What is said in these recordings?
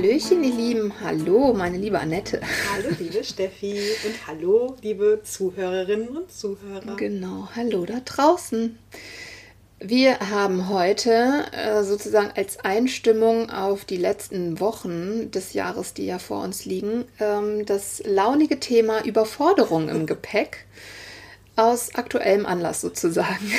Hallöchen, ihr Lieben. Hallo, meine liebe Annette. Hallo, liebe Steffi. Und hallo, liebe Zuhörerinnen und Zuhörer. Genau, hallo da draußen. Wir haben heute äh, sozusagen als Einstimmung auf die letzten Wochen des Jahres, die ja vor uns liegen, ähm, das launige Thema Überforderung im Gepäck. Aus aktuellem Anlass sozusagen.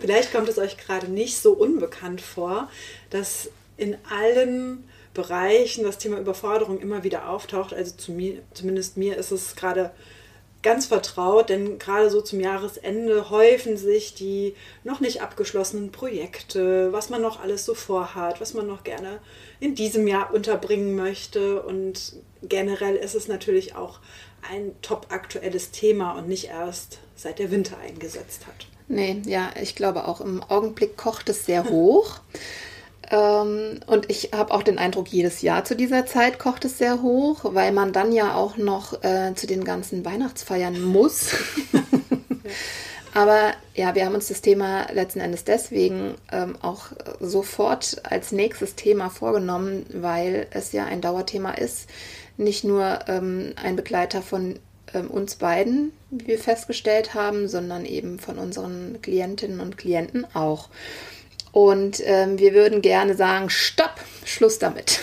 Vielleicht kommt es euch gerade nicht so unbekannt vor, dass in allen Bereichen das Thema Überforderung immer wieder auftaucht. Also zu mir, zumindest mir ist es gerade ganz vertraut, denn gerade so zum Jahresende häufen sich die noch nicht abgeschlossenen Projekte, was man noch alles so vorhat, was man noch gerne in diesem Jahr unterbringen möchte. Und generell ist es natürlich auch ein top aktuelles Thema und nicht erst seit der Winter eingesetzt hat. Nee, ja, ich glaube auch im Augenblick kocht es sehr hoch. Ähm, und ich habe auch den Eindruck, jedes Jahr zu dieser Zeit kocht es sehr hoch, weil man dann ja auch noch äh, zu den ganzen Weihnachtsfeiern muss. Aber ja, wir haben uns das Thema letzten Endes deswegen ähm, auch sofort als nächstes Thema vorgenommen, weil es ja ein Dauerthema ist. Nicht nur ähm, ein Begleiter von ähm, uns beiden, wie wir festgestellt haben, sondern eben von unseren Klientinnen und Klienten auch. Und ähm, wir würden gerne sagen, stopp, Schluss damit.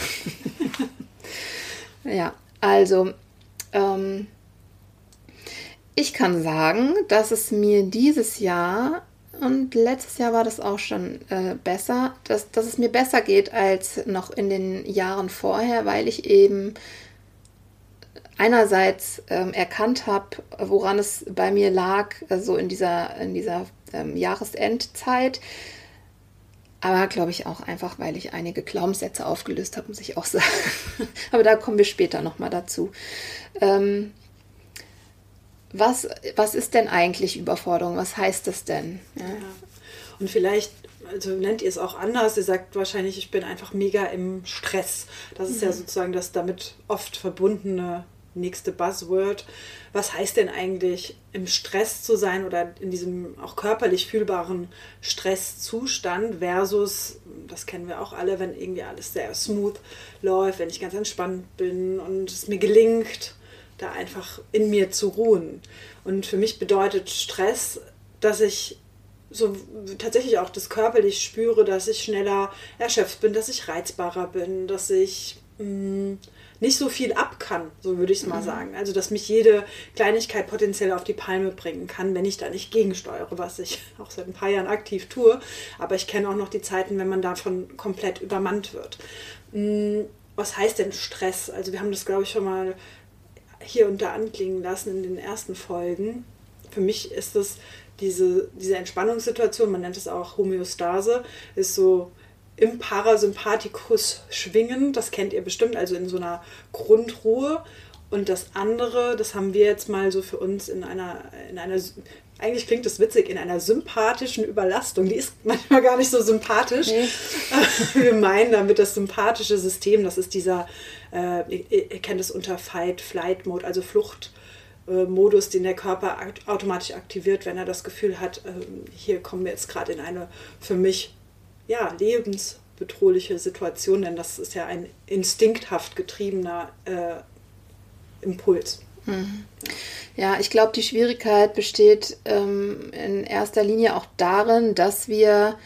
ja, also ähm, ich kann sagen, dass es mir dieses Jahr und letztes Jahr war das auch schon äh, besser, dass, dass es mir besser geht als noch in den Jahren vorher, weil ich eben einerseits ähm, erkannt habe, woran es bei mir lag, so also in dieser, in dieser ähm, Jahresendzeit aber glaube ich auch einfach, weil ich einige Glaubenssätze aufgelöst habe, muss ich auch sagen. Aber da kommen wir später nochmal dazu. Ähm, was, was ist denn eigentlich Überforderung? Was heißt das denn? Ja. Ja. Und vielleicht also nennt ihr es auch anders. Ihr sagt wahrscheinlich, ich bin einfach mega im Stress. Das ist mhm. ja sozusagen das damit oft verbundene nächste Buzzword. Was heißt denn eigentlich im Stress zu sein oder in diesem auch körperlich fühlbaren Stresszustand versus, das kennen wir auch alle, wenn irgendwie alles sehr smooth läuft, wenn ich ganz entspannt bin und es mir gelingt, da einfach in mir zu ruhen. Und für mich bedeutet Stress, dass ich so tatsächlich auch das körperlich spüre, dass ich schneller erschöpft bin, dass ich reizbarer bin, dass ich mh, mm, nicht so viel ab kann, so würde ich es mal mhm. sagen. Also, dass mich jede Kleinigkeit potenziell auf die Palme bringen kann, wenn ich da nicht gegensteuere, was ich auch seit ein paar Jahren aktiv tue. Aber ich kenne auch noch die Zeiten, wenn man davon komplett übermannt wird. Mm, was heißt denn Stress? Also, wir haben das, glaube ich, schon mal hier und da anklingen lassen in den ersten Folgen. Für mich ist es diese, diese Entspannungssituation, man nennt es auch Homöostase, ist so im Parasympathikus schwingen. Das kennt ihr bestimmt, also in so einer Grundruhe. Und das andere, das haben wir jetzt mal so für uns in einer, in einer eigentlich klingt das witzig, in einer sympathischen Überlastung. Die ist manchmal gar nicht so sympathisch. Nee. Wir meinen damit das sympathische System, das ist dieser, äh, ihr, kennt es unter Fight-Flight-Mode, also Fluchtmodus, den der Körper automatisch aktiviert, wenn er das Gefühl hat, äh, hier kommen wir jetzt gerade in eine für mich ja, lebensbedrohliche Situation, denn das ist ja ein instinkthaft getriebener äh, Impuls. Mhm. Ja, ich glaube, die Schwierigkeit besteht ähm, in erster Linie auch darin, dass wir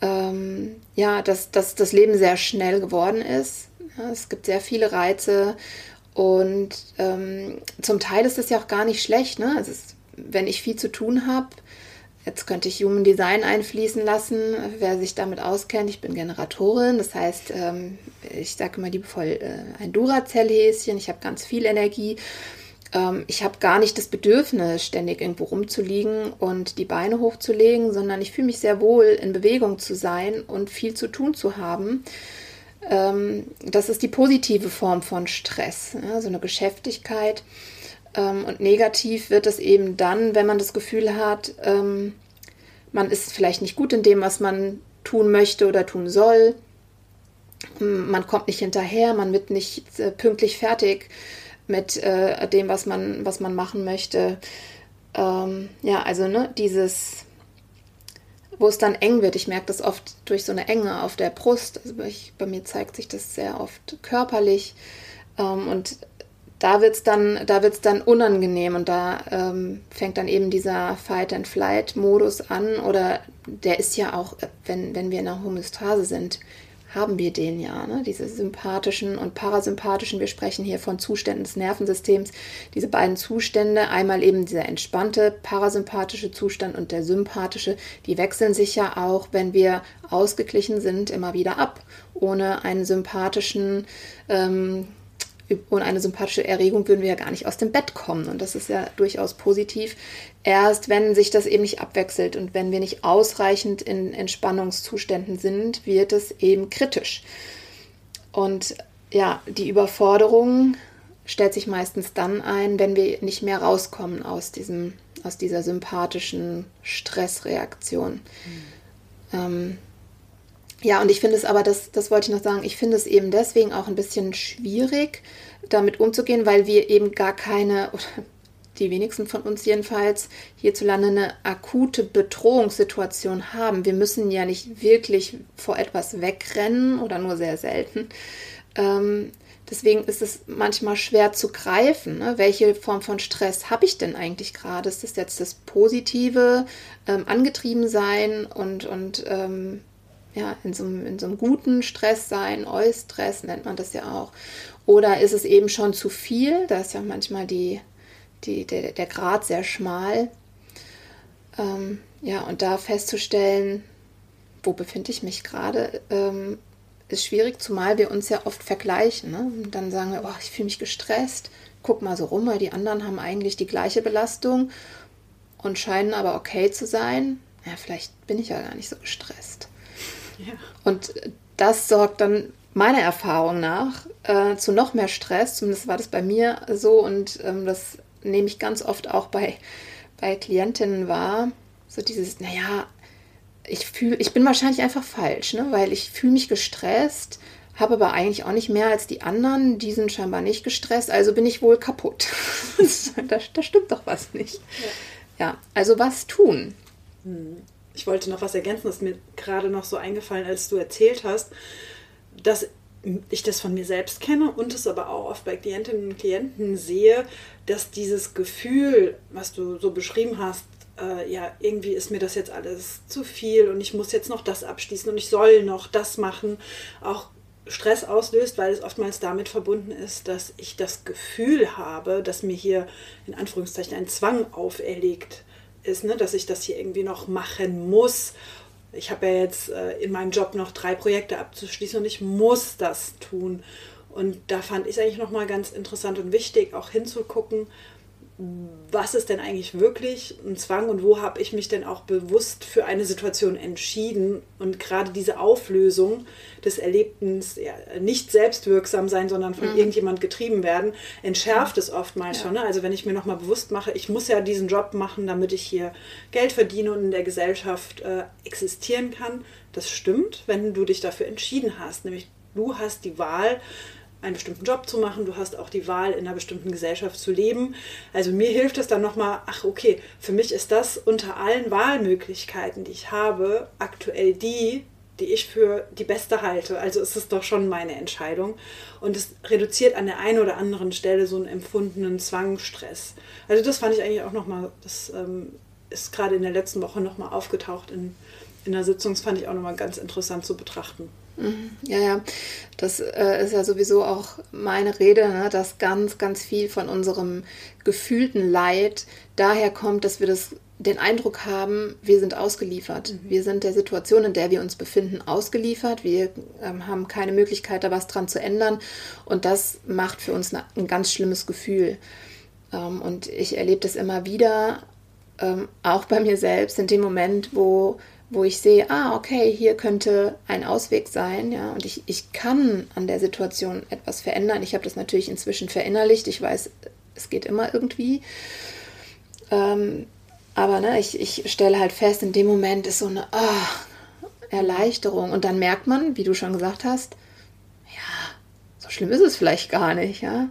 ähm, ja, dass, dass das Leben sehr schnell geworden ist. Ja, es gibt sehr viele Reize und ähm, zum Teil ist es ja auch gar nicht schlecht. Ne? Also es, wenn ich viel zu tun habe, Jetzt könnte ich Human Design einfließen lassen, wer sich damit auskennt. Ich bin Generatorin, das heißt, ähm, ich sage immer liebevoll äh, ein Duracell-Häschen, ich habe ganz viel Energie. Ähm, ich habe gar nicht das Bedürfnis, ständig irgendwo rumzuliegen und die Beine hochzulegen, sondern ich fühle mich sehr wohl, in Bewegung zu sein und viel zu tun zu haben. ähm, das ist die positive Form von Stress, ja, so eine Geschäftigkeit. Ähm, und negativ wird es eben dann, wenn man das Gefühl hat, ähm, man ist vielleicht nicht gut in dem, was man tun möchte oder tun soll. Man kommt nicht hinterher, man wird nicht äh, pünktlich fertig mit äh, dem, was man, was man machen möchte. Ähm, ja, also ne, dieses, wo es dann eng wird. Ich merke das oft durch so eine Enge auf der Brust. Also ich, bei mir zeigt sich das sehr oft körperlich. Ähm, und da wird es dann, dann unangenehm und da ähm, fängt dann eben dieser Fight-and-Flight-Modus an. Oder der ist ja auch, wenn, wenn wir in einer Homöostase sind, haben wir den ja, ne? diese sympathischen und parasympathischen. Wir sprechen hier von Zuständen des Nervensystems. Diese beiden Zustände, einmal eben dieser entspannte parasympathische Zustand und der sympathische, die wechseln sich ja auch, wenn wir ausgeglichen sind, immer wieder ab. Ohne einen sympathischen ähm, ohne eine sympathische Erregung würden wir ja gar nicht aus dem Bett kommen. Und das ist ja durchaus positiv. Erst wenn sich das eben nicht abwechselt und wenn wir nicht ausreichend in Entspannungszuständen sind, wird es eben kritisch. Und ja, die Überforderung stellt sich meistens dann ein, wenn wir nicht mehr rauskommen aus, diesem, aus dieser sympathischen Stressreaktion. Mhm. Ähm, ja, und ich finde es aber, das, das wollte ich noch sagen, ich finde es eben deswegen auch ein bisschen schwierig, damit umzugehen, weil wir eben gar keine, oder die wenigsten von uns jedenfalls, hierzulande eine akute Bedrohungssituation haben. Wir müssen ja nicht wirklich vor etwas wegrennen oder nur sehr selten. Ähm, deswegen ist es manchmal schwer zu greifen. Ne? Welche Form von Stress habe ich denn eigentlich gerade? Ist das jetzt das Positive, ähm, angetrieben sein und, und ähm, ja, in so, einem, in so einem guten Stress sein, Eustress nennt man das ja auch. Oder ist es eben schon zu viel? Da ist ja manchmal die, die, der, der Grad sehr schmal. Ähm, ja, und da festzustellen, wo befinde ich mich gerade, ähm, ist schwierig, zumal wir uns ja oft vergleichen. Ne? Und dann sagen wir, oh, ich fühle mich gestresst, guck mal so rum, weil die anderen haben eigentlich die gleiche Belastung und scheinen aber okay zu sein. Ja, vielleicht bin ich ja gar nicht so gestresst. Und das sorgt dann meiner Erfahrung nach äh, zu noch mehr Stress. Zumindest war das bei mir so und ähm, das nehme ich ganz oft auch bei, bei Klientinnen wahr. So dieses, naja, ich fühle, ich bin wahrscheinlich einfach falsch, ne? weil ich fühle mich gestresst, habe aber eigentlich auch nicht mehr als die anderen. Die sind scheinbar nicht gestresst, also bin ich wohl kaputt. da, da stimmt doch was nicht. Ja, ja also was tun? Hm ich wollte noch was ergänzen, das ist mir gerade noch so eingefallen, als du erzählt hast, dass ich das von mir selbst kenne und es aber auch oft bei Klientinnen und Klienten sehe, dass dieses Gefühl, was du so beschrieben hast, äh, ja, irgendwie ist mir das jetzt alles zu viel und ich muss jetzt noch das abschließen und ich soll noch das machen, auch Stress auslöst, weil es oftmals damit verbunden ist, dass ich das Gefühl habe, dass mir hier in Anführungszeichen ein Zwang auferlegt ist, ne, dass ich das hier irgendwie noch machen muss. Ich habe ja jetzt äh, in meinem Job noch drei Projekte abzuschließen und ich muss das tun. Und da fand ich es eigentlich nochmal ganz interessant und wichtig, auch hinzugucken, was ist denn eigentlich wirklich ein Zwang und wo habe ich mich denn auch bewusst für eine Situation entschieden und gerade diese Auflösung des Erlebten, ja, nicht selbstwirksam sein, sondern von mhm. irgendjemand getrieben werden, entschärft es oftmals ja. schon. Ne? Also wenn ich mir nochmal bewusst mache, ich muss ja diesen Job machen, damit ich hier Geld verdiene und in der Gesellschaft äh, existieren kann, das stimmt, wenn du dich dafür entschieden hast, nämlich du hast die Wahl, einen bestimmten Job zu machen, du hast auch die Wahl, in einer bestimmten Gesellschaft zu leben. Also mir hilft es dann nochmal, ach okay, für mich ist das unter allen Wahlmöglichkeiten, die ich habe, aktuell die, die ich für die beste halte. Also ist es doch schon meine Entscheidung. Und es reduziert an der einen oder anderen Stelle so einen empfundenen Zwangstress. Also das fand ich eigentlich auch nochmal, das ähm, ist gerade in der letzten Woche nochmal aufgetaucht in, in der Sitzung. Das fand ich auch nochmal ganz interessant zu betrachten. Ja, ja, das äh, ist ja sowieso auch meine Rede, ne, dass ganz, ganz viel von unserem gefühlten Leid daher kommt, dass wir das, den Eindruck haben, wir sind ausgeliefert. Mhm. Wir sind der Situation, in der wir uns befinden, ausgeliefert. Wir ähm, haben keine Möglichkeit, da was dran zu ändern. Und das macht für uns ein ganz schlimmes Gefühl. Ähm, und ich erlebe das immer wieder, ähm, auch bei mir selbst, in dem Moment, wo wo ich sehe, ah, okay, hier könnte ein Ausweg sein, ja, und ich, ich kann an der Situation etwas verändern. Ich habe das natürlich inzwischen verinnerlicht. Ich weiß, es geht immer irgendwie. Ähm, aber ne, ich, ich stelle halt fest, in dem Moment ist so eine oh, Erleichterung. Und dann merkt man, wie du schon gesagt hast, ja, so schlimm ist es vielleicht gar nicht. Ja?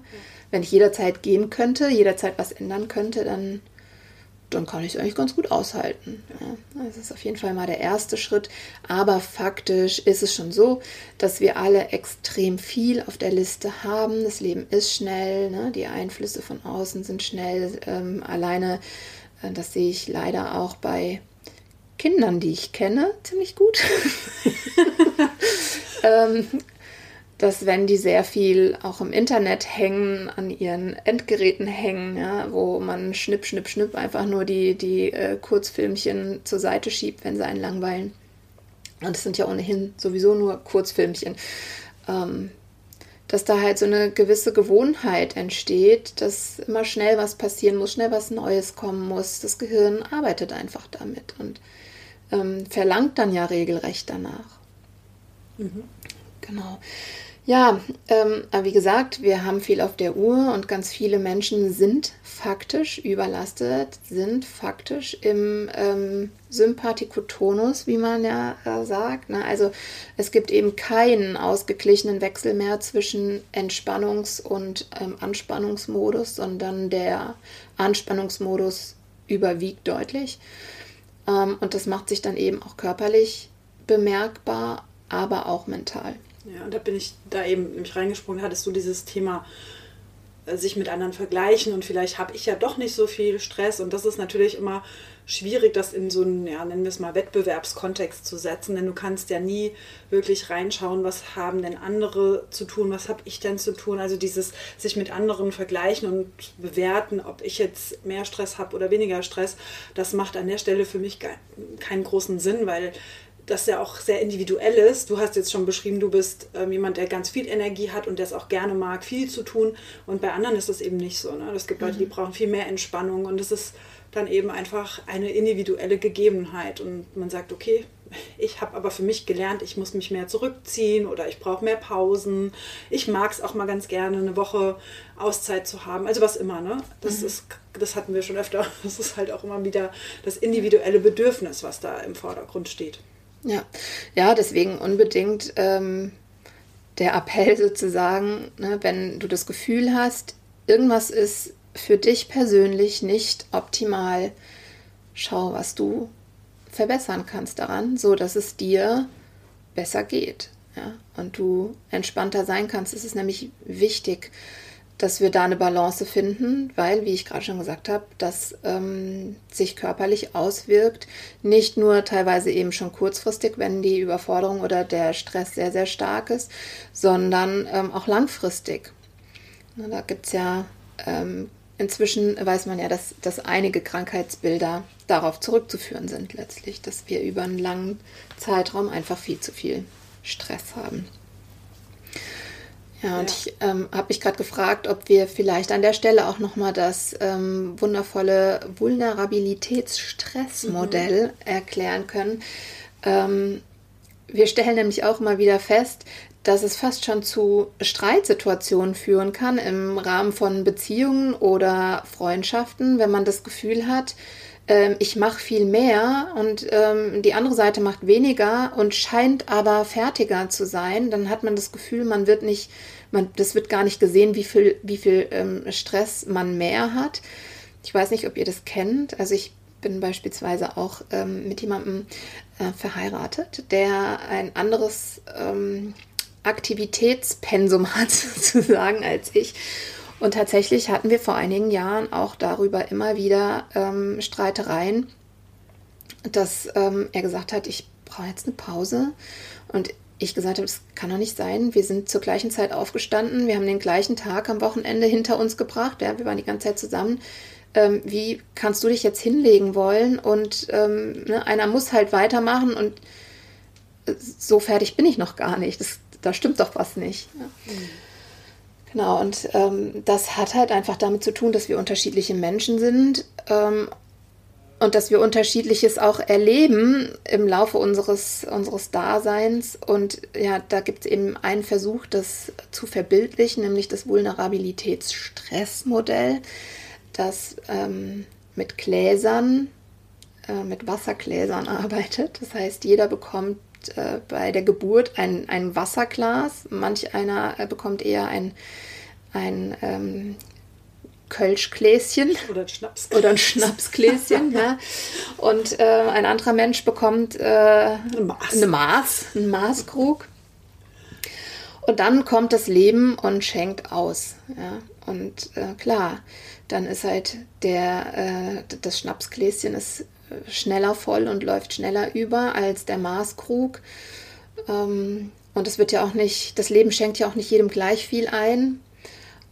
Wenn ich jederzeit gehen könnte, jederzeit was ändern könnte, dann, dann kann ich es eigentlich ganz gut aushalten. Ja? Das ist auf jeden Fall mal der erste Schritt. Aber faktisch ist es schon so, dass wir alle extrem viel auf der Liste haben. Das Leben ist schnell, ne? die Einflüsse von außen sind schnell. Ähm, alleine äh, das sehe ich leider auch bei Kindern, die ich kenne, ziemlich gut. ähm, dass wenn die sehr viel auch im Internet hängen, an ihren Endgeräten hängen, ja, wo man schnipp, schnipp, schnipp einfach nur die, die äh, Kurzfilmchen zur Seite schiebt, wenn sie einen langweilen. Und es sind ja ohnehin sowieso nur Kurzfilmchen. Ähm, dass da halt so eine gewisse Gewohnheit entsteht, dass immer schnell was passieren muss, schnell was Neues kommen muss. Das Gehirn arbeitet einfach damit und ähm, verlangt dann ja regelrecht danach. Mhm. Genau. Ja, ähm, wie gesagt, wir haben viel auf der Uhr und ganz viele Menschen sind faktisch überlastet, sind faktisch im ähm, Sympathikotonus, wie man ja äh, sagt. Ne? Also es gibt eben keinen ausgeglichenen Wechsel mehr zwischen Entspannungs- und ähm, Anspannungsmodus, sondern der Anspannungsmodus überwiegt deutlich. Ähm, und das macht sich dann eben auch körperlich bemerkbar, aber auch mental. Ja, und da bin ich da eben nämlich reingesprungen, hattest du dieses Thema äh, sich mit anderen vergleichen und vielleicht habe ich ja doch nicht so viel Stress. Und das ist natürlich immer schwierig, das in so einen, ja, nennen wir es mal, Wettbewerbskontext zu setzen, denn du kannst ja nie wirklich reinschauen, was haben denn andere zu tun, was habe ich denn zu tun, also dieses sich mit anderen vergleichen und bewerten, ob ich jetzt mehr Stress habe oder weniger Stress, das macht an der Stelle für mich keinen großen Sinn, weil das ja auch sehr individuell ist. Du hast jetzt schon beschrieben, du bist ähm, jemand, der ganz viel Energie hat und der es auch gerne mag, viel zu tun. Und bei anderen ist das eben nicht so. Ne? Es gibt Leute, die mhm. brauchen viel mehr Entspannung und es ist dann eben einfach eine individuelle Gegebenheit. Und man sagt, okay, ich habe aber für mich gelernt, ich muss mich mehr zurückziehen oder ich brauche mehr Pausen. Ich mag es auch mal ganz gerne, eine Woche Auszeit zu haben. Also was immer, ne? Das mhm. ist, das hatten wir schon öfter. Das ist halt auch immer wieder das individuelle Bedürfnis, was da im Vordergrund steht. Ja, ja, deswegen unbedingt ähm, der Appell sozusagen, ne, wenn du das Gefühl hast, irgendwas ist für dich persönlich nicht optimal, schau, was du verbessern kannst daran, so dass es dir besser geht. Ja? Und du entspannter sein kannst. Es ist nämlich wichtig, dass wir da eine Balance finden, weil, wie ich gerade schon gesagt habe, das ähm, sich körperlich auswirkt. Nicht nur teilweise eben schon kurzfristig, wenn die Überforderung oder der Stress sehr, sehr stark ist, sondern ähm, auch langfristig. Na, da gibt es ja, ähm, inzwischen weiß man ja, dass, dass einige Krankheitsbilder darauf zurückzuführen sind letztlich, dass wir über einen langen Zeitraum einfach viel zu viel Stress haben. Ja, und ja. ich ähm, habe mich gerade gefragt, ob wir vielleicht an der Stelle auch nochmal das ähm, wundervolle Vulnerabilitätsstressmodell mhm. erklären können. Ähm, wir stellen nämlich auch mal wieder fest, dass es fast schon zu Streitsituationen führen kann im Rahmen von Beziehungen oder Freundschaften, wenn man das Gefühl hat, ähm, ich mache viel mehr und ähm, die andere Seite macht weniger und scheint aber fertiger zu sein, dann hat man das Gefühl, man wird nicht, man, das wird gar nicht gesehen, wie viel, wie viel ähm, Stress man mehr hat. Ich weiß nicht, ob ihr das kennt. Also ich bin beispielsweise auch ähm, mit jemandem äh, verheiratet, der ein anderes ähm, Aktivitätspensum hat, sozusagen, als ich. Und tatsächlich hatten wir vor einigen Jahren auch darüber immer wieder ähm, Streitereien, dass ähm, er gesagt hat, ich brauche jetzt eine Pause. Und ich gesagt habe, das kann doch nicht sein. Wir sind zur gleichen Zeit aufgestanden, wir haben den gleichen Tag am Wochenende hinter uns gebracht, ja, wir waren die ganze Zeit zusammen. Ähm, wie kannst du dich jetzt hinlegen wollen? Und ähm, ne, einer muss halt weitermachen und äh, so fertig bin ich noch gar nicht. Das, da stimmt doch was nicht. Ja. Mhm. Genau, und ähm, das hat halt einfach damit zu tun, dass wir unterschiedliche Menschen sind. Ähm, und dass wir unterschiedliches auch erleben im Laufe unseres, unseres Daseins. Und ja, da gibt es eben einen Versuch, das zu verbildlichen, nämlich das Vulnerabilitätsstressmodell, das ähm, mit Gläsern, äh, mit Wassergläsern arbeitet. Das heißt, jeder bekommt äh, bei der Geburt ein, ein Wasserglas, manch einer äh, bekommt eher ein, ein ähm, Kölschgläschen. Oder ein Schnapsgläschen. Oder ein Schnapsgläschen, ja. Und äh, ein anderer Mensch bekommt äh, eine, Maß. eine Maß, einen Maßkrug. Und dann kommt das Leben und schenkt aus. Ja. Und äh, klar, dann ist halt der, äh, das Schnapsgläschen ist schneller voll und läuft schneller über als der Maßkrug. Ähm, und es wird ja auch nicht, das Leben schenkt ja auch nicht jedem gleich viel ein.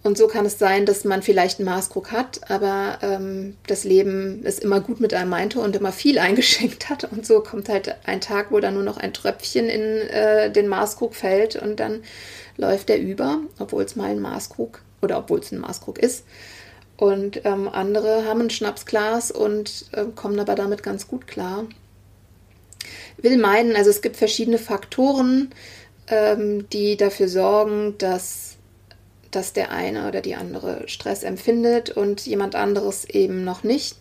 Und so kann es sein, dass man vielleicht einen Maßkrug hat, aber ähm, das Leben es immer gut mit einem meinte und immer viel eingeschenkt hat. Und so kommt halt ein Tag, wo dann nur noch ein Tröpfchen in äh, den Maßkrug fällt und dann läuft er über, obwohl es mal ein Maßkrug oder obwohl es ein Maßkrug ist. Und ähm, andere haben ein Schnapsglas und äh, kommen aber damit ganz gut klar. Will meinen, also es gibt verschiedene Faktoren, ähm, die dafür sorgen, dass dass der eine oder die andere Stress empfindet und jemand anderes eben noch nicht.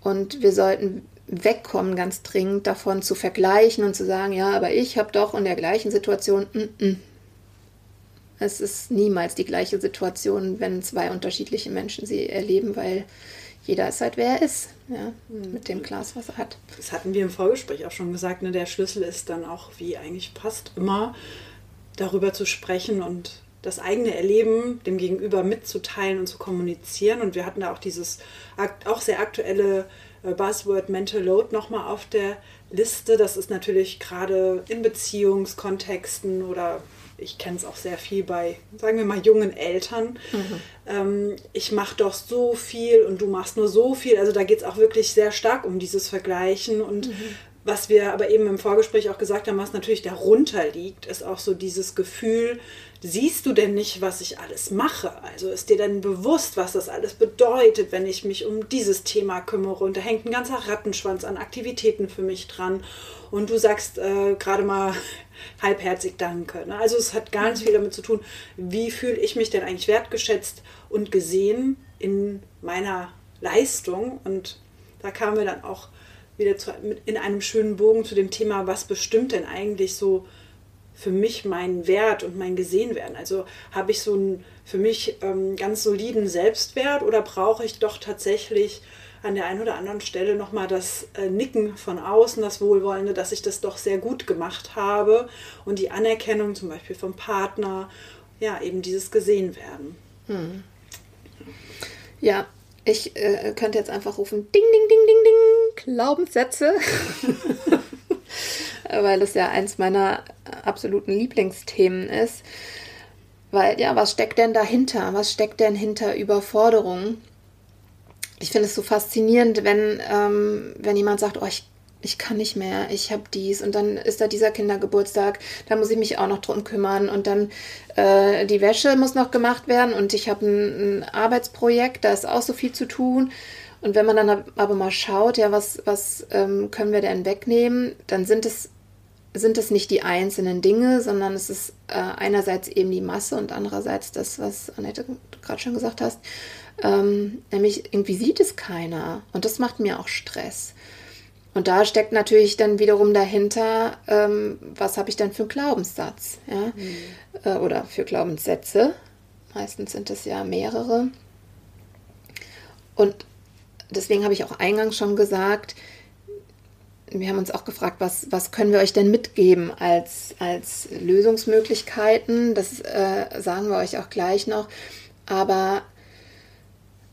Und wir sollten wegkommen ganz dringend davon zu vergleichen und zu sagen, ja, aber ich habe doch in der gleichen Situation. Mm -mm. Es ist niemals die gleiche Situation, wenn zwei unterschiedliche Menschen sie erleben, weil jeder ist halt, wer er ist, ja, mhm. mit dem Glas, was er hat. Das hatten wir im Vorgespräch auch schon gesagt. Ne? Der Schlüssel ist dann auch, wie eigentlich passt, immer darüber zu sprechen und das eigene Erleben dem Gegenüber mitzuteilen und zu kommunizieren. Und wir hatten da auch dieses auch sehr aktuelle äh, Buzzword Mental Load nochmal auf der Liste. Das ist natürlich gerade in Beziehungskontexten oder ich kenne es auch sehr viel bei, sagen wir mal, jungen Eltern. Mhm. Ähm, ich mache doch so viel und du machst nur so viel. Also da geht es auch wirklich sehr stark um dieses Vergleichen und mhm. Was wir aber eben im Vorgespräch auch gesagt haben, was natürlich darunter liegt, ist auch so dieses Gefühl, siehst du denn nicht, was ich alles mache? Also ist dir denn bewusst, was das alles bedeutet, wenn ich mich um dieses Thema kümmere? Und da hängt ein ganzer Rattenschwanz an Aktivitäten für mich dran. Und du sagst äh, gerade mal halbherzig Danke. Ne? Also es hat ganz viel damit zu tun, wie fühle ich mich denn eigentlich wertgeschätzt und gesehen in meiner Leistung. Und da kamen wir dann auch wieder zu, in einem schönen Bogen zu dem Thema, was bestimmt denn eigentlich so für mich meinen Wert und mein Gesehenwerden? Also habe ich so einen für mich ähm, ganz soliden Selbstwert oder brauche ich doch tatsächlich an der einen oder anderen Stelle nochmal das äh, Nicken von außen, das Wohlwollende, dass ich das doch sehr gut gemacht habe und die Anerkennung zum Beispiel vom Partner, ja, eben dieses Gesehenwerden. Hm. Ja, ich äh, könnte jetzt einfach rufen, ding, ding, ding, ding, ding, Glaubenssätze. Weil das ja eins meiner absoluten Lieblingsthemen ist. Weil, ja, was steckt denn dahinter? Was steckt denn hinter Überforderung? Ich finde es so faszinierend, wenn, ähm, wenn jemand sagt, oh, ich ich kann nicht mehr, ich habe dies. Und dann ist da dieser Kindergeburtstag, da muss ich mich auch noch drum kümmern. Und dann äh, die Wäsche muss noch gemacht werden. Und ich habe ein, ein, Arbeitsprojekt, da ist auch so viel zu tun. Und wenn man dann aber mal schaut, ja, was, was ähm, können wir denn wegnehmen, dann sind es, sind es nicht die einzelnen Dinge, sondern es ist äh, einerseits eben die Masse und andererseits das, was Annette gerade schon gesagt hast, ähm, nämlich irgendwie sieht es keiner und das macht mir auch Stress. Und da steckt natürlich dann wiederum dahinter, ähm, was habe ich dann für einen Glaubenssatz, ja? Mhm. Äh, oder für Glaubenssätze. Meistens sind es ja mehrere. Und deswegen habe ich auch eingangs schon gesagt, wir haben uns auch gefragt, was, was können wir euch denn mitgeben als, als Lösungsmöglichkeiten? Das äh, sagen wir euch auch gleich noch. Aber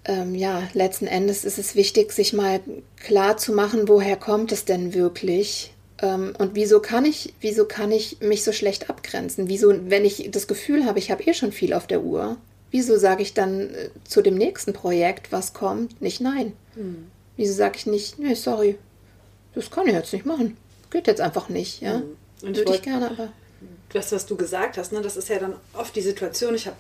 ähm, ja, letzten Endes ist es wichtig, sich mal klar zu machen, woher kommt es denn wirklich? Ähm, und wieso kann ich, wieso kann ich mich so schlecht abgrenzen? Wieso, wenn ich das Gefühl habe, ich habe eh schon viel auf der Uhr, wieso sage ich dann äh, zu dem nächsten Projekt, was kommt, nicht nein? Hm. Wieso sage ich nicht, nee, sorry, das kann ich jetzt nicht machen. Geht jetzt einfach nicht, ja. Hm. Und Würde ich gerne, aber. Das, was du gesagt hast, ne, das ist ja dann oft die Situation, ich habe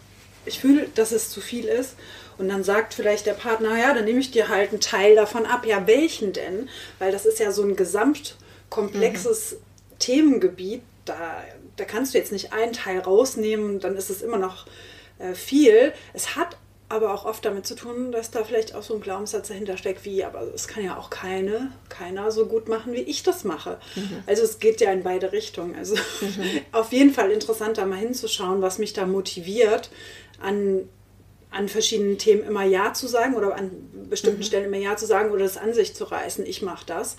ich fühle, dass es zu viel ist. Und dann sagt vielleicht der Partner, ja, dann nehme ich dir halt einen Teil davon ab. Ja, welchen denn? Weil das ist ja so ein gesamtkomplexes mhm. Themengebiet. Da, da kannst du jetzt nicht einen Teil rausnehmen, dann ist es immer noch äh, viel. Es hat aber auch oft damit zu tun, dass da vielleicht auch so ein Glaubenssatz dahinter steckt, wie, aber es kann ja auch keine, keiner so gut machen, wie ich das mache. Mhm. Also es geht ja in beide Richtungen. Also mhm. auf jeden Fall interessant, da mal hinzuschauen, was mich da motiviert, an, an verschiedenen Themen immer Ja zu sagen oder an bestimmten mhm. Stellen immer Ja zu sagen oder das an sich zu reißen, ich mache das.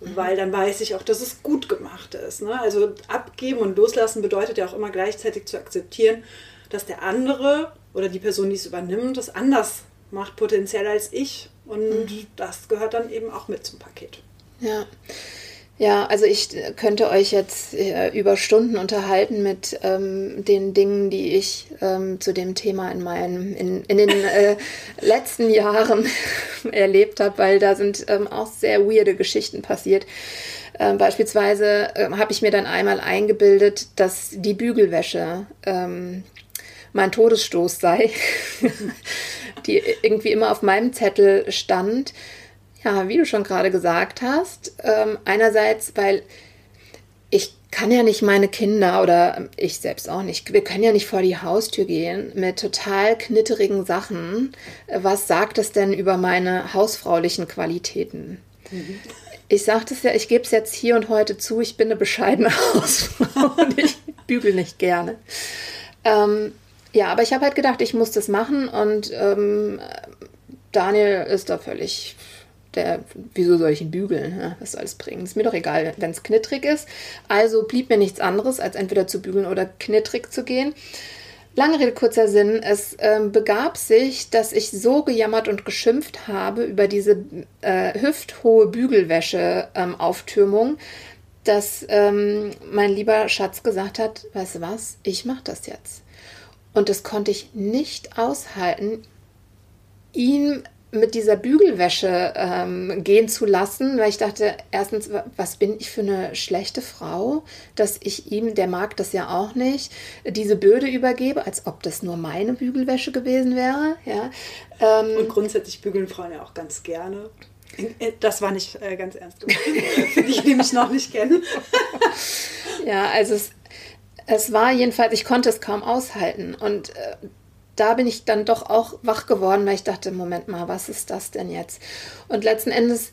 Mhm. Weil dann weiß ich auch, dass es gut gemacht ist. Ne? Also abgeben und loslassen bedeutet ja auch immer gleichzeitig zu akzeptieren, dass der andere oder die Person, die es übernimmt, das anders macht potenziell als ich. Und mhm. das gehört dann eben auch mit zum Paket. Ja. Ja, also ich könnte euch jetzt äh, über Stunden unterhalten mit ähm, den Dingen, die ich ähm, zu dem Thema in meinen in, in den äh, letzten Jahren erlebt habe, weil da sind ähm, auch sehr weirde Geschichten passiert. Ähm, beispielsweise ähm, habe ich mir dann einmal eingebildet, dass die Bügelwäsche ähm, mein Todesstoß sei, die irgendwie immer auf meinem Zettel stand. Ja, wie du schon gerade gesagt hast, ähm, einerseits, weil ich kann ja nicht meine Kinder oder ich selbst auch nicht, wir können ja nicht vor die Haustür gehen mit total knitterigen Sachen. Was sagt es denn über meine hausfraulichen Qualitäten? Mhm. Ich sagte es ja, ich gebe es jetzt hier und heute zu, ich bin eine bescheidene Hausfrau und ich bügel nicht gerne. Ähm, ja, aber ich habe halt gedacht, ich muss das machen und ähm, Daniel ist da völlig der, wieso soll ich ihn bügeln? Ja, was soll es bringen? Ist mir doch egal, wenn es knittrig ist. Also blieb mir nichts anderes, als entweder zu bügeln oder knittrig zu gehen. Lange Rede, kurzer Sinn. Es ähm, begab sich, dass ich so gejammert und geschimpft habe über diese äh, hüfthohe Bügelwäsche-Auftürmung, ähm, dass ähm, mein lieber Schatz gesagt hat, weißt du was, ich mache das jetzt. Und das konnte ich nicht aushalten, ihn mit dieser Bügelwäsche ähm, gehen zu lassen, weil ich dachte, erstens, was bin ich für eine schlechte Frau, dass ich ihm, der mag das ja auch nicht, diese Bürde übergebe, als ob das nur meine Bügelwäsche gewesen wäre. Ja. Ähm, Und grundsätzlich bügeln Frauen ja auch ganz gerne. Äh, das war nicht äh, ganz ernst gemeint, die, die mich noch nicht kennen. ja, also es, es war jedenfalls, ich konnte es kaum aushalten. Und äh, da bin ich dann doch auch wach geworden, weil ich dachte, Moment mal, was ist das denn jetzt? Und letzten Endes,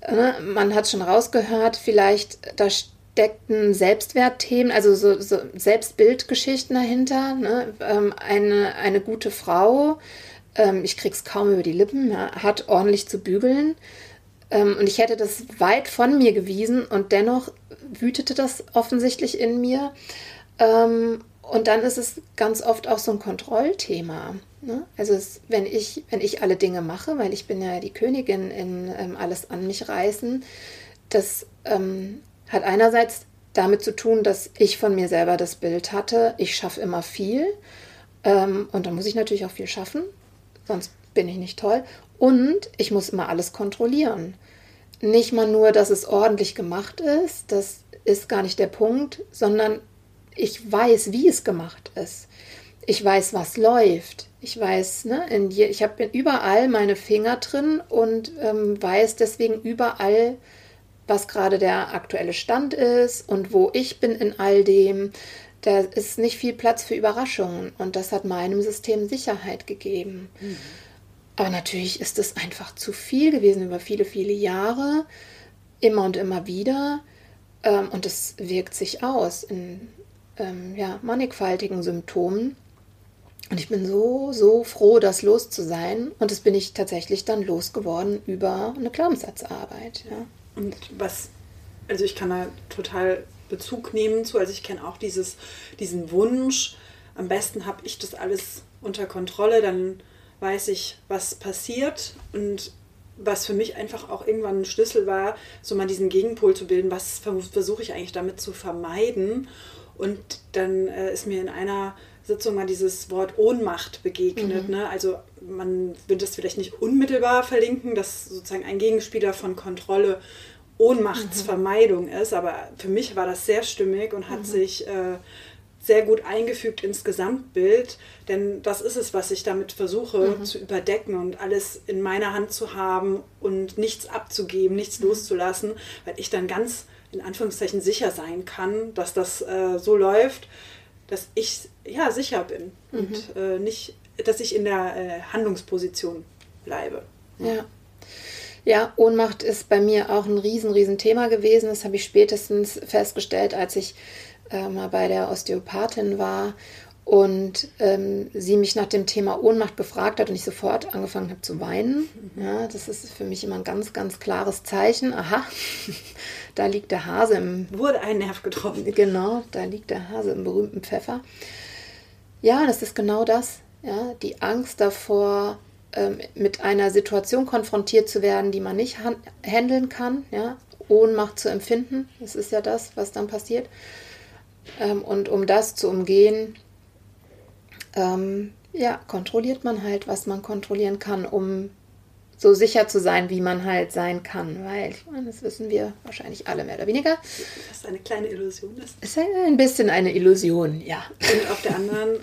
äh, man hat schon rausgehört, vielleicht da steckten Selbstwertthemen, also so, so Selbstbildgeschichten dahinter. Ne? Ähm, eine, eine gute Frau, ähm, ich krieg's kaum über die Lippen, ja, hat ordentlich zu bügeln. Ähm, und ich hätte das weit von mir gewiesen und dennoch wütete das offensichtlich in mir. Ähm, und dann ist es ganz oft auch so ein Kontrollthema. Ne? Also es, wenn ich, wenn ich alle Dinge mache, weil ich bin ja die Königin in ähm, alles an mich reißen, das ähm, hat einerseits damit zu tun, dass ich von mir selber das Bild hatte, ich schaffe immer viel. Ähm, und dann muss ich natürlich auch viel schaffen, sonst bin ich nicht toll. Und ich muss immer alles kontrollieren. Nicht mal nur, dass es ordentlich gemacht ist, das ist gar nicht der Punkt, sondern ich weiß, wie es gemacht ist. Ich weiß, was läuft. Ich weiß, ne, in je, ich habe überall meine Finger drin und ähm, weiß deswegen überall, was gerade der aktuelle Stand ist und wo ich bin in all dem. Da ist nicht viel Platz für Überraschungen und das hat meinem System Sicherheit gegeben. Mhm. Aber natürlich ist es einfach zu viel gewesen über viele, viele Jahre, immer und immer wieder. Ähm, und es wirkt sich aus in ähm, ja, mannigfaltigen Symptomen. Und ich bin so, so froh, das los zu sein. Und das bin ich tatsächlich dann losgeworden über eine Glaubenssatzarbeit. Ja. Und was, also ich kann da total Bezug nehmen zu, also ich kenne auch dieses, diesen Wunsch, am besten habe ich das alles unter Kontrolle, dann weiß ich, was passiert und was für mich einfach auch irgendwann ein Schlüssel war, so mal diesen Gegenpol zu bilden, was versuche ich eigentlich damit zu vermeiden und dann äh, ist mir in einer Sitzung mal dieses Wort Ohnmacht begegnet. Mhm. Ne? Also man wird das vielleicht nicht unmittelbar verlinken, dass sozusagen ein Gegenspieler von Kontrolle Ohnmachtsvermeidung mhm. ist, aber für mich war das sehr stimmig und hat mhm. sich äh, sehr gut eingefügt ins Gesamtbild, denn das ist es, was ich damit versuche mhm. zu überdecken und alles in meiner Hand zu haben und nichts abzugeben, nichts mhm. loszulassen, weil ich dann ganz in Anführungszeichen sicher sein kann, dass das äh, so läuft, dass ich ja sicher bin mhm. und äh, nicht, dass ich in der äh, Handlungsposition bleibe. Ja. Ja, Ohnmacht ist bei mir auch ein riesen, riesen Thema gewesen. Das habe ich spätestens festgestellt, als ich äh, mal bei der Osteopathin war und ähm, sie mich nach dem Thema Ohnmacht befragt hat und ich sofort angefangen habe zu weinen. Ja, das ist für mich immer ein ganz, ganz klares Zeichen. Aha, da liegt der Hase im. Wurde ein Nerv getroffen. Genau, da liegt der Hase im berühmten Pfeffer. Ja, das ist genau das. Ja, die Angst davor, ähm, mit einer Situation konfrontiert zu werden, die man nicht handeln kann. Ja, Ohnmacht zu empfinden. Das ist ja das, was dann passiert. Ähm, und um das zu umgehen, ähm, ja, kontrolliert man halt, was man kontrollieren kann, um so sicher zu sein, wie man halt sein kann. Weil, das wissen wir wahrscheinlich alle mehr oder weniger. Das ist eine kleine Illusion ist. Ist ein bisschen eine Illusion, ja. Und auf der anderen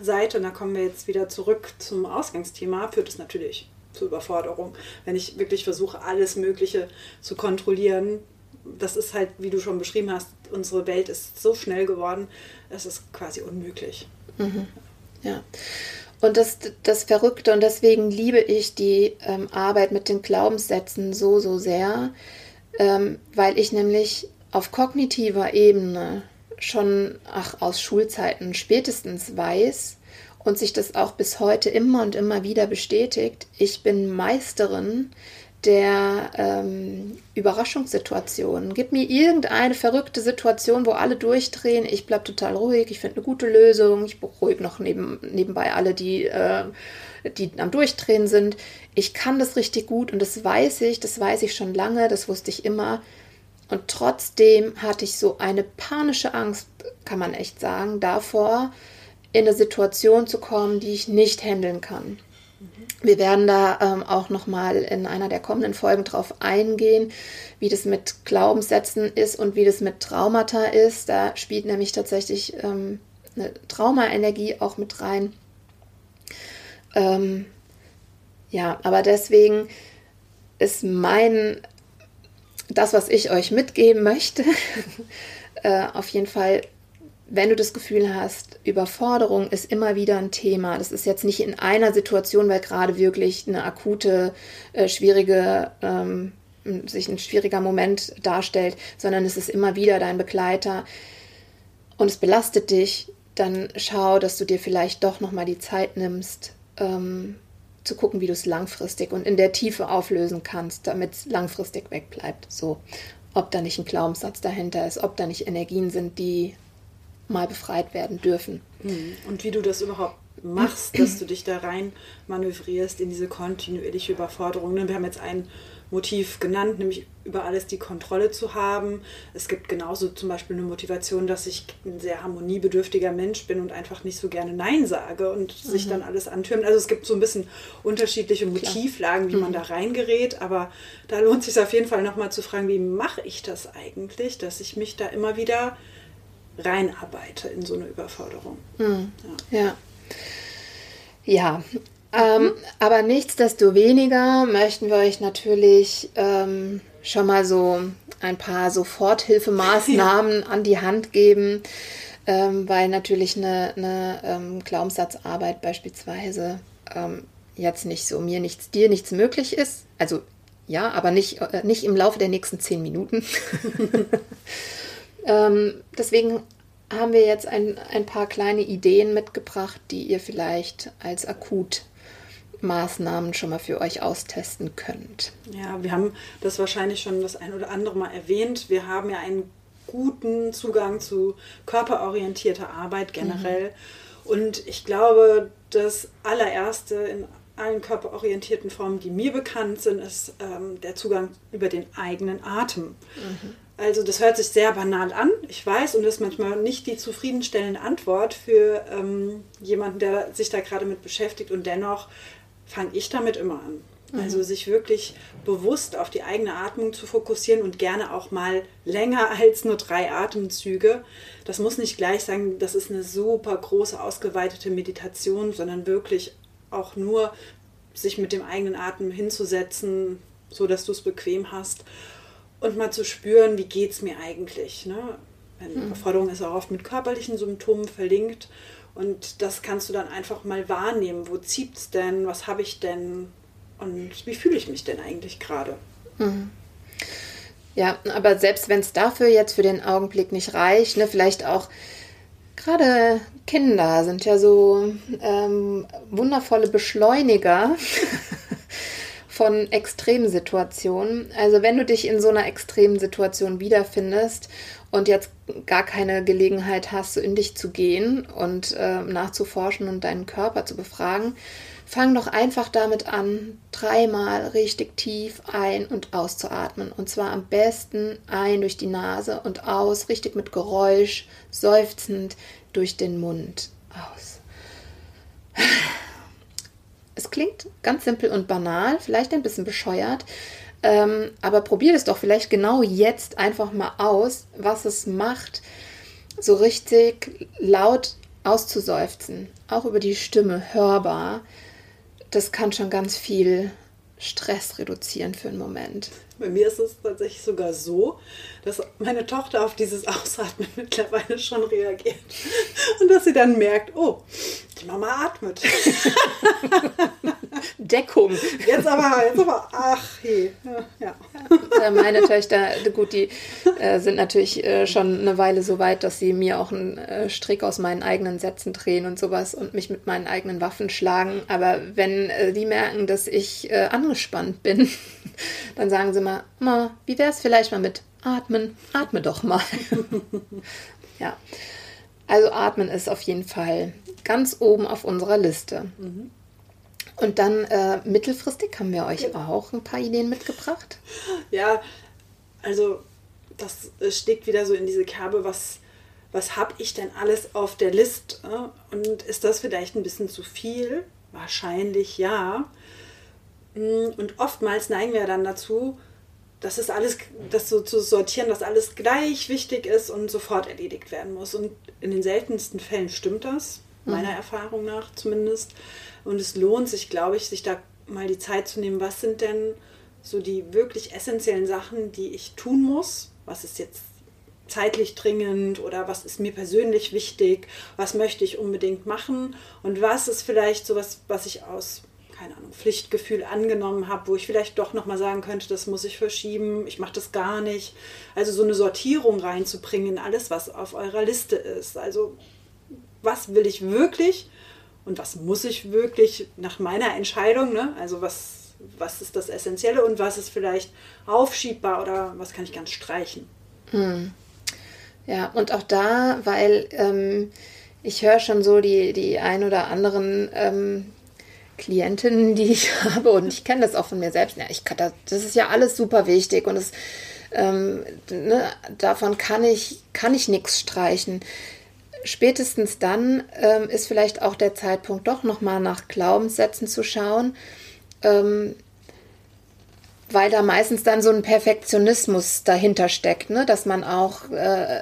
Seite, und da kommen wir jetzt wieder zurück zum Ausgangsthema, führt es natürlich zur Überforderung. Wenn ich wirklich versuche, alles Mögliche zu kontrollieren, das ist halt, wie du schon beschrieben hast, unsere Welt ist so schnell geworden, es ist quasi unmöglich. Mhm. Ja. Und das, das Verrückte, und deswegen liebe ich die ähm, Arbeit mit den Glaubenssätzen so, so sehr, ähm, weil ich nämlich auf kognitiver Ebene schon ach, aus Schulzeiten spätestens weiß und sich das auch bis heute immer und immer wieder bestätigt, ich bin Meisterin der ähm, Überraschungssituationen. Gib mir irgendeine verrückte Situation, wo alle durchdrehen. Ich bleibe total ruhig. Ich finde eine gute Lösung. Ich beruhige noch neben, nebenbei alle, die, äh, die am Durchdrehen sind. Ich kann das richtig gut und das weiß ich. Das weiß ich schon lange. Das wusste ich immer. Und trotzdem hatte ich so eine panische Angst, kann man echt sagen, davor, in eine Situation zu kommen, die ich nicht handeln kann. Wir werden da ähm, auch nochmal in einer der kommenden Folgen drauf eingehen, wie das mit Glaubenssätzen ist und wie das mit Traumata ist. Da spielt nämlich tatsächlich ähm, eine Traumaenergie auch mit rein. Ähm, ja, aber deswegen ist mein, das, was ich euch mitgeben möchte, äh, auf jeden Fall wenn du das Gefühl hast, Überforderung ist immer wieder ein Thema, das ist jetzt nicht in einer Situation, weil gerade wirklich eine akute, äh, schwierige, ähm, sich ein schwieriger Moment darstellt, sondern es ist immer wieder dein Begleiter und es belastet dich, dann schau, dass du dir vielleicht doch nochmal die Zeit nimmst, ähm, zu gucken, wie du es langfristig und in der Tiefe auflösen kannst, damit es langfristig wegbleibt. So, ob da nicht ein Glaubenssatz dahinter ist, ob da nicht Energien sind, die mal befreit werden dürfen. Mhm. Und wie du das überhaupt machst, dass du dich da rein manövrierst in diese kontinuierliche Überforderung. Ne, wir haben jetzt ein Motiv genannt, nämlich über alles die Kontrolle zu haben. Es gibt genauso zum Beispiel eine Motivation, dass ich ein sehr harmoniebedürftiger Mensch bin und einfach nicht so gerne Nein sage und mhm. sich dann alles antürmt. Also es gibt so ein bisschen unterschiedliche Motivlagen, wie mhm. man da reingerät, aber da lohnt es sich auf jeden Fall nochmal zu fragen, wie mache ich das eigentlich, dass ich mich da immer wieder reinarbeite in so eine Überforderung. Mhm. Ja. Ja. ja. Ähm, aber nichtsdestoweniger möchten wir euch natürlich ähm, schon mal so ein paar Soforthilfemaßnahmen ja. an die Hand geben, ähm, weil natürlich eine, eine ähm, Glaubenssatzarbeit beispielsweise ähm, jetzt nicht so mir nichts, dir nichts möglich ist. Also ja, aber nicht, äh, nicht im Laufe der nächsten zehn Minuten. Ähm, deswegen haben wir jetzt ein, ein paar kleine Ideen mitgebracht, die ihr vielleicht als akut Maßnahmen schon mal für euch austesten könnt. Ja, wir haben das wahrscheinlich schon das ein oder andere Mal erwähnt. Wir haben ja einen guten Zugang zu körperorientierter Arbeit generell. Mhm. Und ich glaube, das allererste in allen körperorientierten Formen, die mir bekannt sind, ist ähm, der Zugang über den eigenen Atem. Mhm. Also das hört sich sehr banal an, ich weiß, und das ist manchmal nicht die zufriedenstellende Antwort für ähm, jemanden, der sich da gerade mit beschäftigt. Und dennoch fange ich damit immer an. Also sich wirklich bewusst auf die eigene Atmung zu fokussieren und gerne auch mal länger als nur drei Atemzüge. Das muss nicht gleich sagen, das ist eine super große, ausgeweitete Meditation, sondern wirklich auch nur sich mit dem eigenen Atem hinzusetzen, so dass du es bequem hast und mal zu spüren, wie geht es mir eigentlich. Ne? Eine Überforderung ist auch oft mit körperlichen Symptomen verlinkt und das kannst du dann einfach mal wahrnehmen. Wo zieht es denn? Was habe ich denn? Und wie fühle ich mich denn eigentlich gerade? Mhm. Ja, aber selbst wenn es dafür jetzt für den Augenblick nicht reicht, ne, vielleicht auch gerade Kinder sind ja so ähm, wundervolle Beschleuniger von Extremsituationen. Also wenn du dich in so einer extremen Situation wiederfindest und jetzt gar keine Gelegenheit hast, so in dich zu gehen und äh, nachzuforschen und deinen Körper zu befragen, fang doch einfach damit an, dreimal richtig tief ein- und auszuatmen. Und zwar am besten ein durch die Nase und aus, richtig mit Geräusch, seufzend durch den Mund aus. Es klingt ganz simpel und banal, vielleicht ein bisschen bescheuert, ähm, aber probier es doch vielleicht genau jetzt einfach mal aus, was es macht, so richtig laut auszuseufzen, auch über die Stimme hörbar. Das kann schon ganz viel Stress reduzieren für einen Moment. Bei mir ist es tatsächlich sogar so, dass meine Tochter auf dieses Ausatmen mittlerweile schon reagiert. Und dass sie dann merkt, oh, die Mama atmet. Deckung. Jetzt aber, jetzt aber, ach je. Ja. ja. Meine Töchter, gut, die äh, sind natürlich äh, schon eine Weile so weit, dass sie mir auch einen äh, Strick aus meinen eigenen Sätzen drehen und sowas und mich mit meinen eigenen Waffen schlagen. Aber wenn äh, die merken, dass ich äh, angespannt bin, dann sagen sie mal, Ma, wie wäre es vielleicht mal mit Atmen? Atme doch mal. ja. Also atmen ist auf jeden Fall ganz oben auf unserer Liste. Mhm. Und dann äh, mittelfristig haben wir euch ja. auch ein paar Ideen mitgebracht. Ja, also das steckt wieder so in diese Kerbe, was, was habe ich denn alles auf der Liste? Und ist das vielleicht ein bisschen zu viel? Wahrscheinlich ja. Mm, und oftmals neigen wir dann dazu, das ist alles, das so zu sortieren, dass alles gleich wichtig ist und sofort erledigt werden muss. Und in den seltensten Fällen stimmt das, mhm. meiner Erfahrung nach zumindest. Und es lohnt sich, glaube ich, sich da mal die Zeit zu nehmen, was sind denn so die wirklich essentiellen Sachen, die ich tun muss? Was ist jetzt zeitlich dringend oder was ist mir persönlich wichtig? Was möchte ich unbedingt machen? Und was ist vielleicht sowas, was ich aus keine Ahnung, Pflichtgefühl angenommen habe, wo ich vielleicht doch nochmal sagen könnte, das muss ich verschieben, ich mache das gar nicht. Also so eine Sortierung reinzubringen in alles, was auf eurer Liste ist. Also was will ich wirklich und was muss ich wirklich nach meiner Entscheidung, ne? also was, was ist das Essentielle und was ist vielleicht aufschiebbar oder was kann ich ganz streichen. Hm. Ja, und auch da, weil ähm, ich höre schon so die, die ein oder anderen ähm, Klientinnen, die ich habe, und ich kenne das auch von mir selbst, ja, ich kann das, das ist ja alles super wichtig und es, ähm, ne, davon kann ich, kann ich nichts streichen. Spätestens dann ähm, ist vielleicht auch der Zeitpunkt, doch nochmal nach Glaubenssätzen zu schauen, ähm, weil da meistens dann so ein Perfektionismus dahinter steckt, ne? dass man auch äh,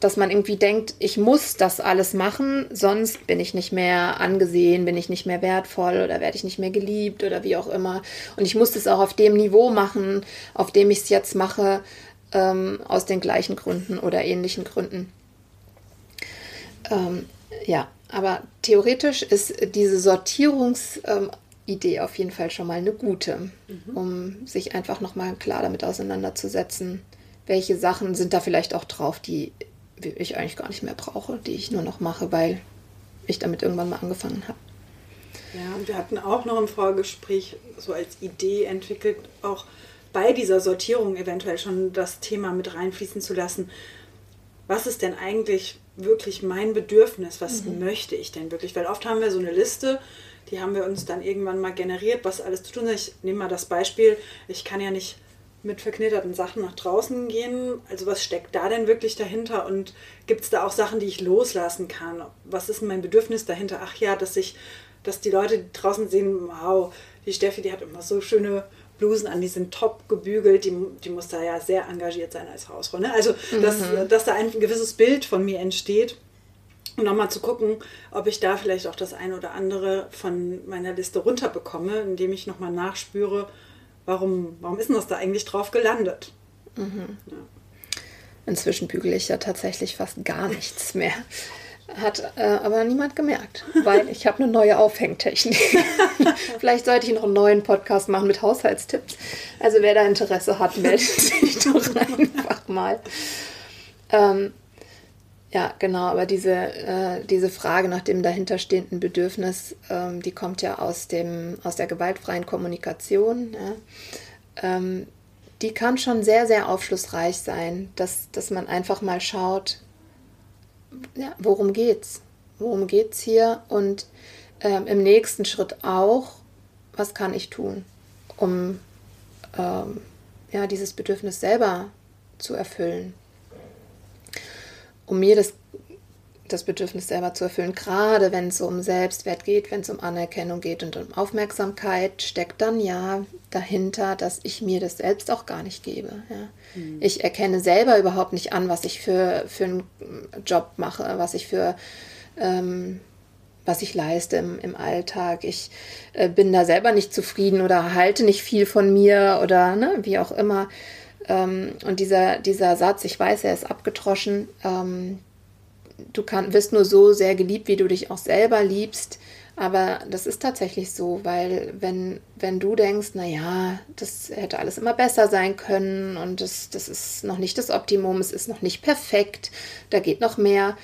dass man irgendwie denkt, ich muss das alles machen, sonst bin ich nicht mehr angesehen, bin ich nicht mehr wertvoll oder werde ich nicht mehr geliebt oder wie auch immer. Und ich muss es auch auf dem Niveau machen, auf dem ich es jetzt mache, ähm, aus den gleichen Gründen oder ähnlichen Gründen. Ähm, ja, aber theoretisch ist diese Sortierungsidee ähm, auf jeden Fall schon mal eine gute, mhm. um sich einfach nochmal klar damit auseinanderzusetzen welche Sachen sind da vielleicht auch drauf, die ich eigentlich gar nicht mehr brauche, die ich nur noch mache, weil ich damit irgendwann mal angefangen habe. Ja, und wir hatten auch noch im Vorgespräch so als Idee entwickelt, auch bei dieser Sortierung eventuell schon das Thema mit reinfließen zu lassen. Was ist denn eigentlich wirklich mein Bedürfnis? Was mhm. möchte ich denn wirklich? Weil oft haben wir so eine Liste, die haben wir uns dann irgendwann mal generiert, was alles zu tun ist. Ich nehme mal das Beispiel, ich kann ja nicht mit verknitterten Sachen nach draußen gehen? Also was steckt da denn wirklich dahinter? Und gibt es da auch Sachen, die ich loslassen kann? Was ist mein Bedürfnis dahinter? Ach ja, dass ich, dass die Leute draußen sehen, wow, die Steffi, die hat immer so schöne Blusen an, die sind top gebügelt, die, die muss da ja sehr engagiert sein als Hausfrau. Ne? Also, dass, mhm. dass da ein gewisses Bild von mir entsteht. Und nochmal zu gucken, ob ich da vielleicht auch das eine oder andere von meiner Liste runterbekomme, indem ich nochmal nachspüre, warum, warum ist denn das da eigentlich drauf gelandet? Mhm. Ja. Inzwischen bügele ich ja tatsächlich fast gar nichts mehr. Hat äh, aber niemand gemerkt, weil ich habe eine neue Aufhängtechnik. Vielleicht sollte ich noch einen neuen Podcast machen mit Haushaltstipps. Also wer da Interesse hat, meldet sich doch einfach mal. Ähm, ja, genau, aber diese, äh, diese Frage nach dem dahinterstehenden Bedürfnis, ähm, die kommt ja aus, dem, aus der gewaltfreien Kommunikation. Ja. Ähm, die kann schon sehr, sehr aufschlussreich sein, dass, dass man einfach mal schaut, ja, worum geht's? Worum geht's hier? Und ähm, im nächsten Schritt auch, was kann ich tun, um ähm, ja, dieses Bedürfnis selber zu erfüllen? Um mir das das Bedürfnis selber zu erfüllen. Gerade wenn es um Selbstwert geht, wenn es um Anerkennung geht und um Aufmerksamkeit, steckt dann ja dahinter, dass ich mir das selbst auch gar nicht gebe. Ja. Mhm. Ich erkenne selber überhaupt nicht an, was ich für, für einen Job mache, was ich für ähm, was ich leiste im, im Alltag. Ich äh, bin da selber nicht zufrieden oder halte nicht viel von mir oder ne, wie auch immer. Ähm, und dieser, dieser Satz, ich weiß, er ist abgetroschen, ähm, du kann, wirst nur so sehr geliebt, wie du dich auch selber liebst. Aber das ist tatsächlich so, weil wenn, wenn du denkst, naja, das hätte alles immer besser sein können und das, das ist noch nicht das Optimum, es ist noch nicht perfekt, da geht noch mehr,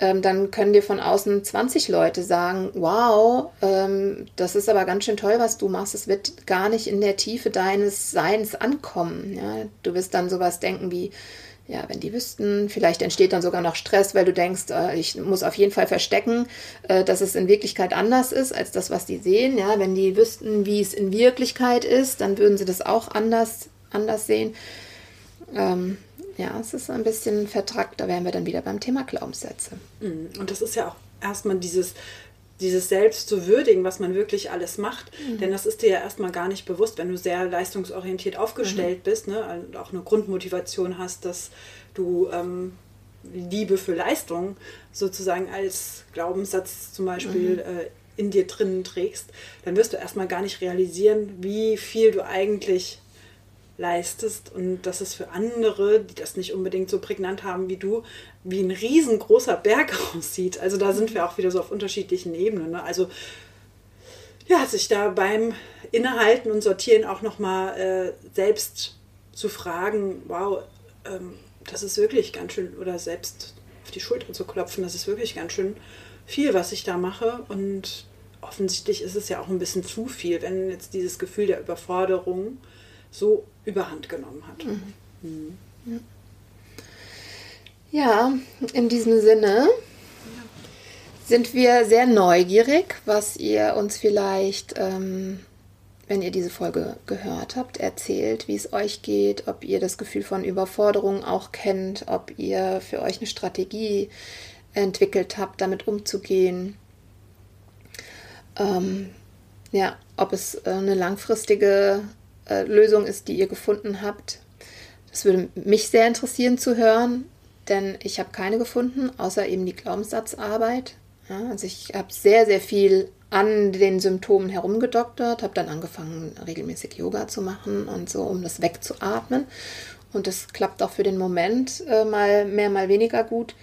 ähm, dann können dir von außen 20 Leute sagen, wow, ähm, das ist aber ganz schön toll, was du machst, es wird gar nicht in der Tiefe deines Seins ankommen. Ja? Du wirst dann sowas denken wie, ja, wenn die wüssten, vielleicht entsteht dann sogar noch Stress, weil du denkst, äh, ich muss auf jeden Fall verstecken, äh, dass es in Wirklichkeit anders ist als das, was die sehen. Ja, wenn die wüssten, wie es in Wirklichkeit ist, dann würden sie das auch anders, anders sehen. Ähm, ja, es ist ein bisschen vertrackt, da wären wir dann wieder beim Thema Glaubenssätze. Mhm. Und das ist ja auch erstmal dieses dieses Selbst zu würdigen, was man wirklich alles macht. Mhm. Denn das ist dir ja erstmal gar nicht bewusst, wenn du sehr leistungsorientiert aufgestellt mhm. bist ne, und auch eine Grundmotivation hast, dass du ähm, Liebe für Leistung sozusagen als Glaubenssatz zum Beispiel mhm. äh, in dir drinnen trägst, dann wirst du erstmal gar nicht realisieren, wie viel du eigentlich leistest und dass es für andere, die das nicht unbedingt so prägnant haben wie du, wie ein riesengroßer Berg aussieht. Also da sind wir auch wieder so auf unterschiedlichen Ebenen. Ne? Also ja, sich da beim Innehalten und Sortieren auch nochmal äh, selbst zu fragen, wow, ähm, das ist wirklich ganz schön, oder selbst auf die Schulter zu klopfen, das ist wirklich ganz schön viel, was ich da mache. Und offensichtlich ist es ja auch ein bisschen zu viel, wenn jetzt dieses Gefühl der Überforderung so überhand genommen hat. Mhm. Ja, in diesem Sinne sind wir sehr neugierig, was ihr uns vielleicht, ähm, wenn ihr diese Folge gehört habt, erzählt, wie es euch geht, ob ihr das Gefühl von Überforderung auch kennt, ob ihr für euch eine Strategie entwickelt habt, damit umzugehen. Ähm, ja, ob es äh, eine langfristige äh, Lösung ist, die ihr gefunden habt. Das würde mich sehr interessieren zu hören, denn ich habe keine gefunden, außer eben die Glaubenssatzarbeit. Ja, also ich habe sehr, sehr viel an den Symptomen herumgedoktert, habe dann angefangen, regelmäßig Yoga zu machen und so, um das wegzuatmen. Und das klappt auch für den Moment äh, mal mehr, mal weniger gut.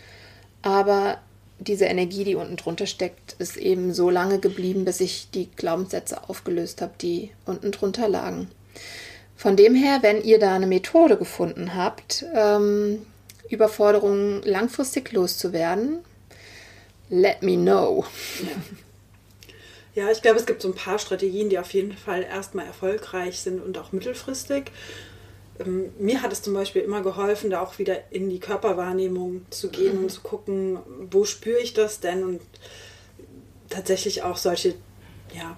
Aber diese Energie, die unten drunter steckt, ist eben so lange geblieben, bis ich die Glaubenssätze aufgelöst habe, die unten drunter lagen. Von dem her, wenn ihr da eine Methode gefunden habt, ähm, Überforderungen langfristig loszuwerden, let me know. Ja. ich glaube, es gibt so ein paar Strategien, die auf jeden Fall erstmal erfolgreich sind und auch mittelfristig. Ähm, mir hat es zum Beispiel immer geholfen, da auch wieder in die Körperwahrnehmung zu gehen mhm. und zu gucken, wo spüre ich das denn und tatsächlich auch solche ja,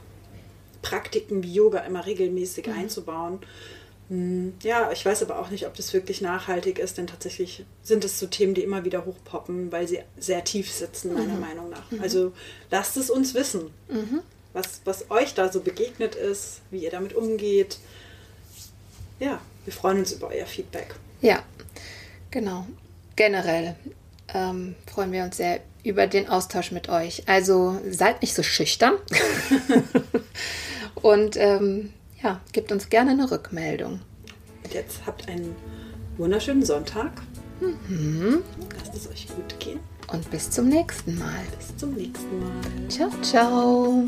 Praktiken wie Yoga immer regelmäßig mhm. einzubauen. Hm, ja, ich weiß aber auch nicht, ob das wirklich nachhaltig ist, denn tatsächlich sind es so Themen, die immer wieder hochpoppen, weil sie sehr tief sitzen, meiner mhm. Meinung nach. Mhm. Also lasst es uns wissen, mhm. was, was euch da so begegnet ist, wie ihr damit umgeht. Ja, wir freuen uns über euer Feedback. Ja, genau. Generell ähm, freuen wir uns sehr über den Austausch mit euch. Also seid nicht so schüchtern und ähm, ja, gebt uns gerne eine Rückmeldung. Und jetzt habt einen wunderschönen Sonntag. Mhm. Lasst es euch gut gehen. Und bis zum nächsten Mal. Bis zum nächsten Mal. Ciao, ciao.